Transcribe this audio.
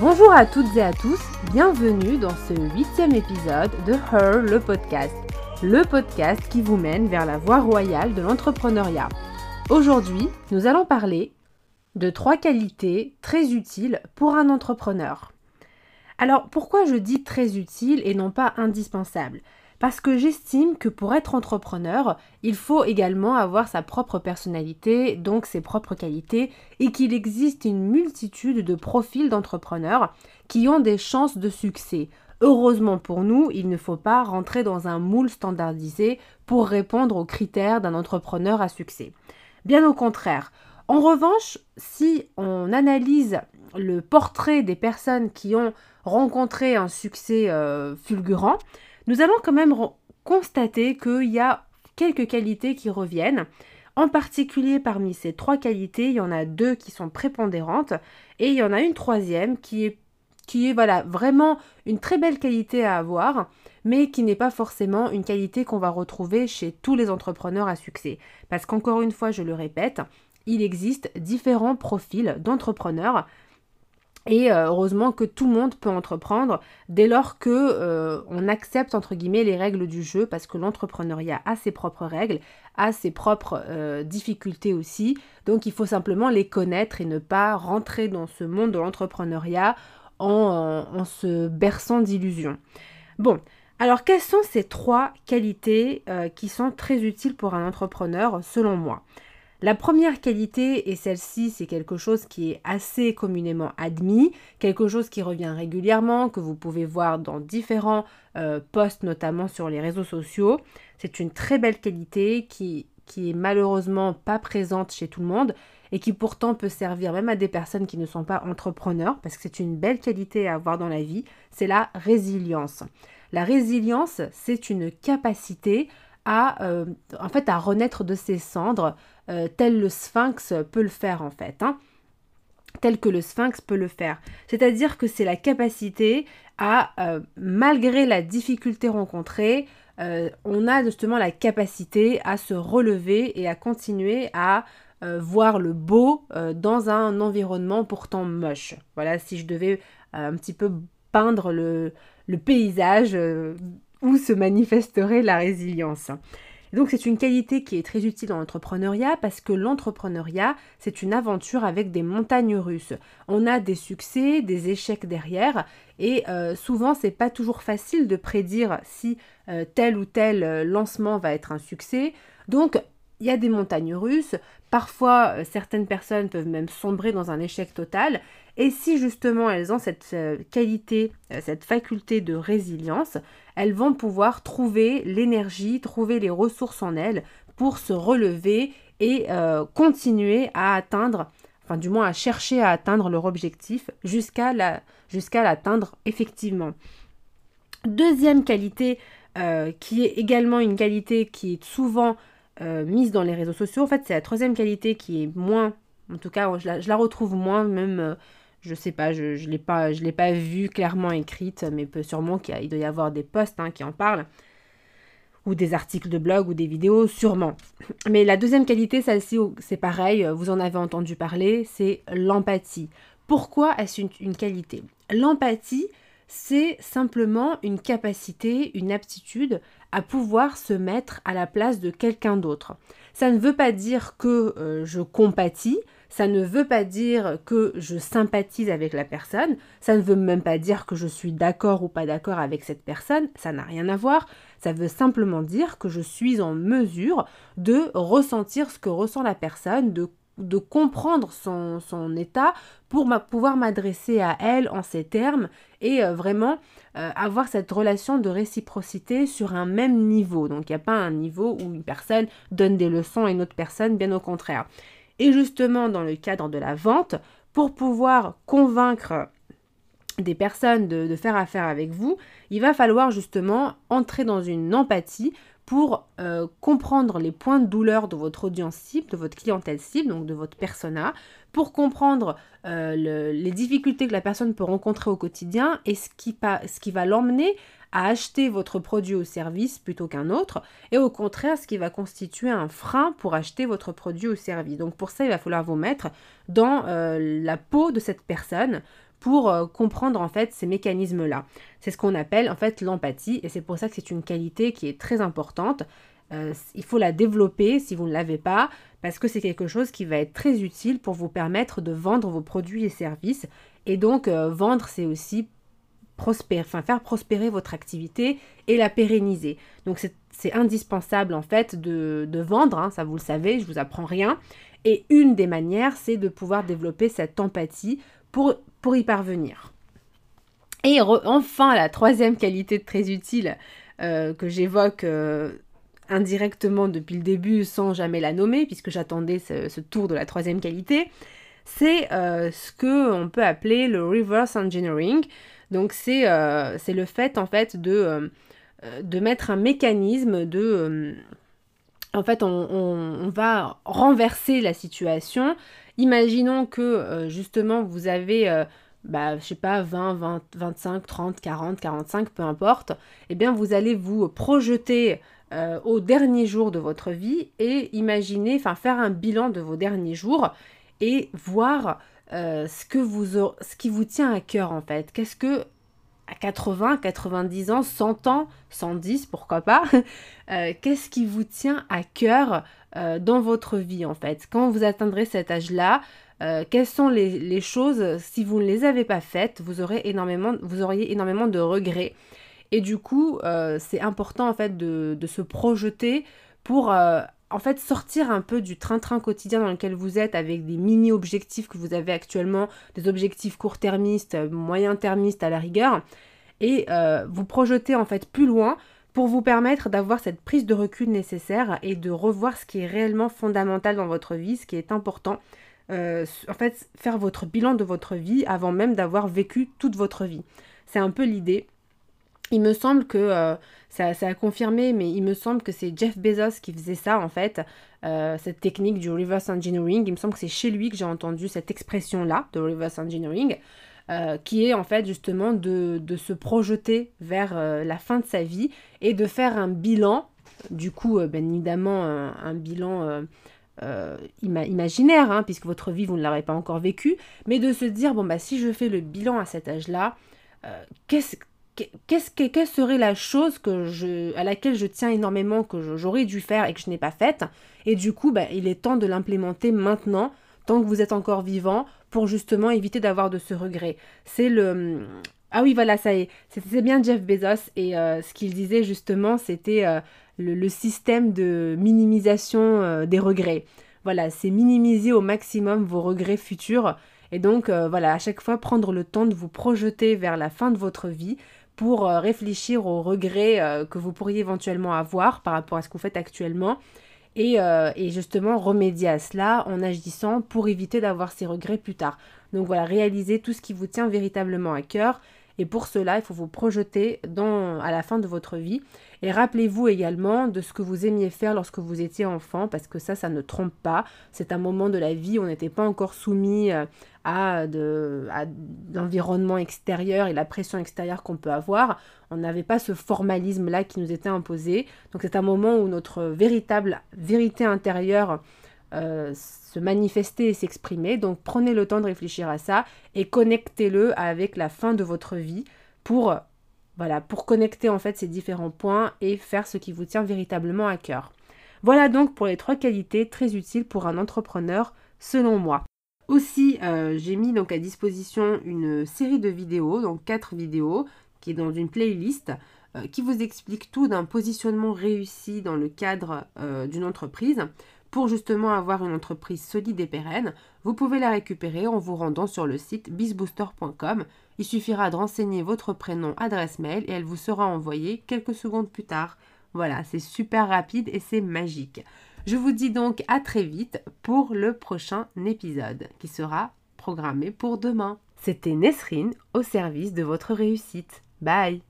Bonjour à toutes et à tous, bienvenue dans ce huitième épisode de Her, le podcast. Le podcast qui vous mène vers la voie royale de l'entrepreneuriat. Aujourd'hui, nous allons parler de trois qualités très utiles pour un entrepreneur. Alors pourquoi je dis très utile et non pas indispensable? Parce que j'estime que pour être entrepreneur, il faut également avoir sa propre personnalité, donc ses propres qualités, et qu'il existe une multitude de profils d'entrepreneurs qui ont des chances de succès. Heureusement pour nous, il ne faut pas rentrer dans un moule standardisé pour répondre aux critères d'un entrepreneur à succès. Bien au contraire. En revanche, si on analyse le portrait des personnes qui ont rencontré un succès euh, fulgurant, nous allons quand même constater qu'il y a quelques qualités qui reviennent. En particulier parmi ces trois qualités, il y en a deux qui sont prépondérantes et il y en a une troisième qui est, qui est voilà, vraiment une très belle qualité à avoir, mais qui n'est pas forcément une qualité qu'on va retrouver chez tous les entrepreneurs à succès. Parce qu'encore une fois, je le répète, il existe différents profils d'entrepreneurs et euh, heureusement que tout le monde peut entreprendre dès lors que euh, on accepte entre guillemets les règles du jeu parce que l'entrepreneuriat a ses propres règles, a ses propres euh, difficultés aussi. Donc il faut simplement les connaître et ne pas rentrer dans ce monde de l'entrepreneuriat en, en, se berçant d'illusions. Bon, alors quelles sont ces trois qualités qui sont très utiles pour un entrepreneur selon moi? La première qualité, et celle-ci c'est quelque chose qui est assez communément admis, quelque chose qui revient régulièrement, que vous pouvez voir dans différents euh, posts, notamment sur les réseaux sociaux, c'est une très belle qualité qui, qui est malheureusement pas présente chez tout le monde et qui pourtant peut servir même à des personnes qui ne sont pas entrepreneurs, parce que c'est une belle qualité à avoir dans la vie, c'est la résilience. La résilience, c'est une capacité à, euh, en fait, à renaître de ses cendres, euh, tel le sphinx peut le faire en fait. Hein. tel que le sphinx peut le faire. C'est-à-dire que c'est la capacité à, euh, malgré la difficulté rencontrée, on a justement la capacité à se relever et à continuer à voir le beau dans un environnement pourtant moche. Voilà, si je devais un petit peu peindre le paysage où se manifesterait la résilience. Donc c'est une qualité qui est très utile dans l'entrepreneuriat parce que l'entrepreneuriat, c'est une aventure avec des montagnes russes. On a des succès, des échecs derrière et euh, souvent c'est pas toujours facile de prédire si euh, tel ou tel euh, lancement va être un succès. Donc il y a des montagnes russes, parfois certaines personnes peuvent même sombrer dans un échec total, et si justement elles ont cette euh, qualité, euh, cette faculté de résilience, elles vont pouvoir trouver l'énergie, trouver les ressources en elles pour se relever et euh, continuer à atteindre, enfin du moins à chercher à atteindre leur objectif jusqu'à l'atteindre effectivement. Deuxième qualité qui est également une qualité qui est souvent mise dans les réseaux sociaux, en fait c'est la troisième qualité qui est moins, en tout cas je la, je la retrouve moins même je sais pas, je ne l'ai pas, je pas vu clairement écrite, mais peut sûrement qu'il doit y avoir des posts hein, qui en parlent, ou des articles de blog ou des vidéos, sûrement. Mais la deuxième qualité, celle-ci, c'est pareil, vous en avez entendu parler, c'est l'empathie. Pourquoi est-ce une qualité? L'empathie, c'est simplement une capacité, une aptitude à pouvoir se mettre à la place de quelqu'un d'autre. Ça ne veut pas dire que euh, je compatis, ça ne veut pas dire que je sympathise avec la personne, ça ne veut même pas dire que je suis d'accord ou pas d'accord avec cette personne, ça n'a rien à voir, ça veut simplement dire que je suis en mesure de ressentir ce que ressent la personne, de de comprendre son, état pour pouvoir m'adresser à elle en ces termes et euh, vraiment euh, avoir cette relation de réciprocité sur un même niveau. Donc il n'y a pas un niveau où une personne donne des leçons à une autre personne, bien au contraire. Et justement dans le cadre de la vente, pour pouvoir convaincre des personnes de, de faire affaire avec vous, il va falloir justement entrer dans une empathie pour euh, comprendre les points de douleur de votre audience cible, de votre clientèle cible, donc de votre persona, pour comprendre euh, les difficultés que la personne peut rencontrer au quotidien et ce qui, va l'emmener à acheter votre produit ou service plutôt qu'un autre, et au contraire ce qui va constituer un frein pour acheter votre produit ou service. Donc pour ça, il va falloir vous mettre dans euh, la peau de cette personne pour euh, comprendre en fait ces mécanismes-là. C'est ce qu'on appelle en fait l'empathie et c'est pour ça que c'est une qualité qui est très importante. Euh, il faut la développer si vous ne l'avez pas parce que c'est quelque chose qui va être très utile pour vous permettre de vendre vos produits et services. Et donc euh, vendre c'est aussi prospérer, faire prospérer votre activité et la pérenniser. Donc c'est indispensable en fait de, vendre, hein, ça vous le savez, je vous apprends rien. Et une des manières, c'est de pouvoir développer cette empathie pour, pour y parvenir. Et enfin, la troisième qualité très utile euh, que j'évoque euh, indirectement depuis le début sans jamais la nommer, puisque j'attendais ce, tour de la troisième qualité, c'est euh, ce que on peut appeler le reverse engineering. Donc c'est le fait en fait de, de mettre un mécanisme de en fait, on, va renverser la situation. Imaginons que euh, justement vous avez, euh, bah, je sais pas, 20, 20, 25, 30, 40, 45, peu importe. Eh bien, vous allez vous projeter euh, au dernier jour de votre vie et imaginer, enfin, faire un bilan de vos derniers jours et voir ce, que vous, ce qui vous tient à cœur en fait. Qu'est-ce que à 80, 90 ans, 100 ans, 110, pourquoi pas, euh, qu'est-ce qui vous tient à cœur euh, dans votre vie en fait? Quand vous atteindrez cet âge-là, euh, quelles sont les, choses, si vous ne les avez pas faites, vous, aurez énormément, vous auriez énormément de regrets. Et du coup, c'est important en fait de se projeter pour en fait sortir un peu du train-train quotidien dans lequel vous êtes avec des mini-objectifs que vous avez actuellement, des objectifs court-termistes, moyen-termistes à la rigueur, et euh, vous projeter en fait plus loin pour vous permettre d'avoir cette prise de recul nécessaire et de revoir ce qui est réellement fondamental dans votre vie, ce qui est important. Euh, en fait, faire votre bilan de votre vie avant même d'avoir vécu toute votre vie. C'est un peu l'idée. Il me semble que euh, ça, a confirmé, mais il me semble que c'est Jeff Bezos qui faisait ça en fait, euh, cette technique du reverse engineering. Il me semble que c'est chez lui que j'ai entendu cette expression-là de reverse engineering, euh, qui est en fait justement de, se projeter vers la fin de sa vie et de faire un bilan, du coup, bien évidemment, un, bilan. imaginaire, hein, puisque votre vie, vous ne l'aurez pas encore vécu, mais de se dire, bon, bah, si je fais le bilan à cet âge-là, qu'est-ce qu'est-ce que, quelle serait la chose que je, à laquelle je tiens énormément, que j'aurais dû faire et que je n'ai pas faite? Et du coup, bah, il est temps de l'implémenter maintenant, tant que vous êtes encore vivant, pour justement éviter d'avoir de ce regret. C'est le... Ah oui, voilà, ça y est. C'était bien Jeff Bezos. Et euh, ce qu'il disait justement, c'était euh, le, système de minimisation euh, des regrets. Voilà, c'est minimiser au maximum vos regrets futurs. Et donc, voilà, à chaque fois, prendre le temps de vous projeter vers la fin de votre vie pour euh, réfléchir aux regrets euh, que vous pourriez éventuellement avoir par rapport à ce que vous faites actuellement et, euh, et, justement remédier à cela en agissant pour éviter d'avoir ces regrets plus tard. Donc voilà, réaliser tout ce qui vous tient véritablement à cœur et pour cela, il faut vous projeter à la fin de votre vie. Et rappelez-vous également de ce que vous aimiez faire lorsque vous étiez enfant, parce que ça, ça ne trompe pas. C'est un moment de la vie où on n'était pas encore soumis euh, à, de, à l'environnement extérieur et la pression extérieure qu'on peut avoir. On n'avait pas ce formalisme-là qui nous était imposé. Donc c'est un moment où notre véritable vérité intérieure euh, se manifester et s'exprimer. Donc prenez le temps de réfléchir à ça et connectez-le avec la fin de votre vie pour voilà, pour connecter en fait ces différents points et faire ce qui vous tient véritablement à cœur. Voilà donc pour les trois qualités très utiles pour un entrepreneur selon moi. Aussi, euh, j'ai mis donc à disposition une série de vidéos, donc quatre vidéos, qui est dans une playlist, euh, qui vous explique tout d'un positionnement réussi dans le cadre d'une entreprise pour justement avoir une entreprise solide et pérenne, vous pouvez la récupérer en vous rendant sur le site bizbooster.com. Il suffira de renseigner votre prénom, adresse mail et elle vous sera envoyée quelques secondes plus tard. Voilà, c'est super rapide et c'est magique. Je vous dis donc à très vite pour le prochain épisode qui sera programmé pour demain. C'était Nesrine au service de votre réussite. Bye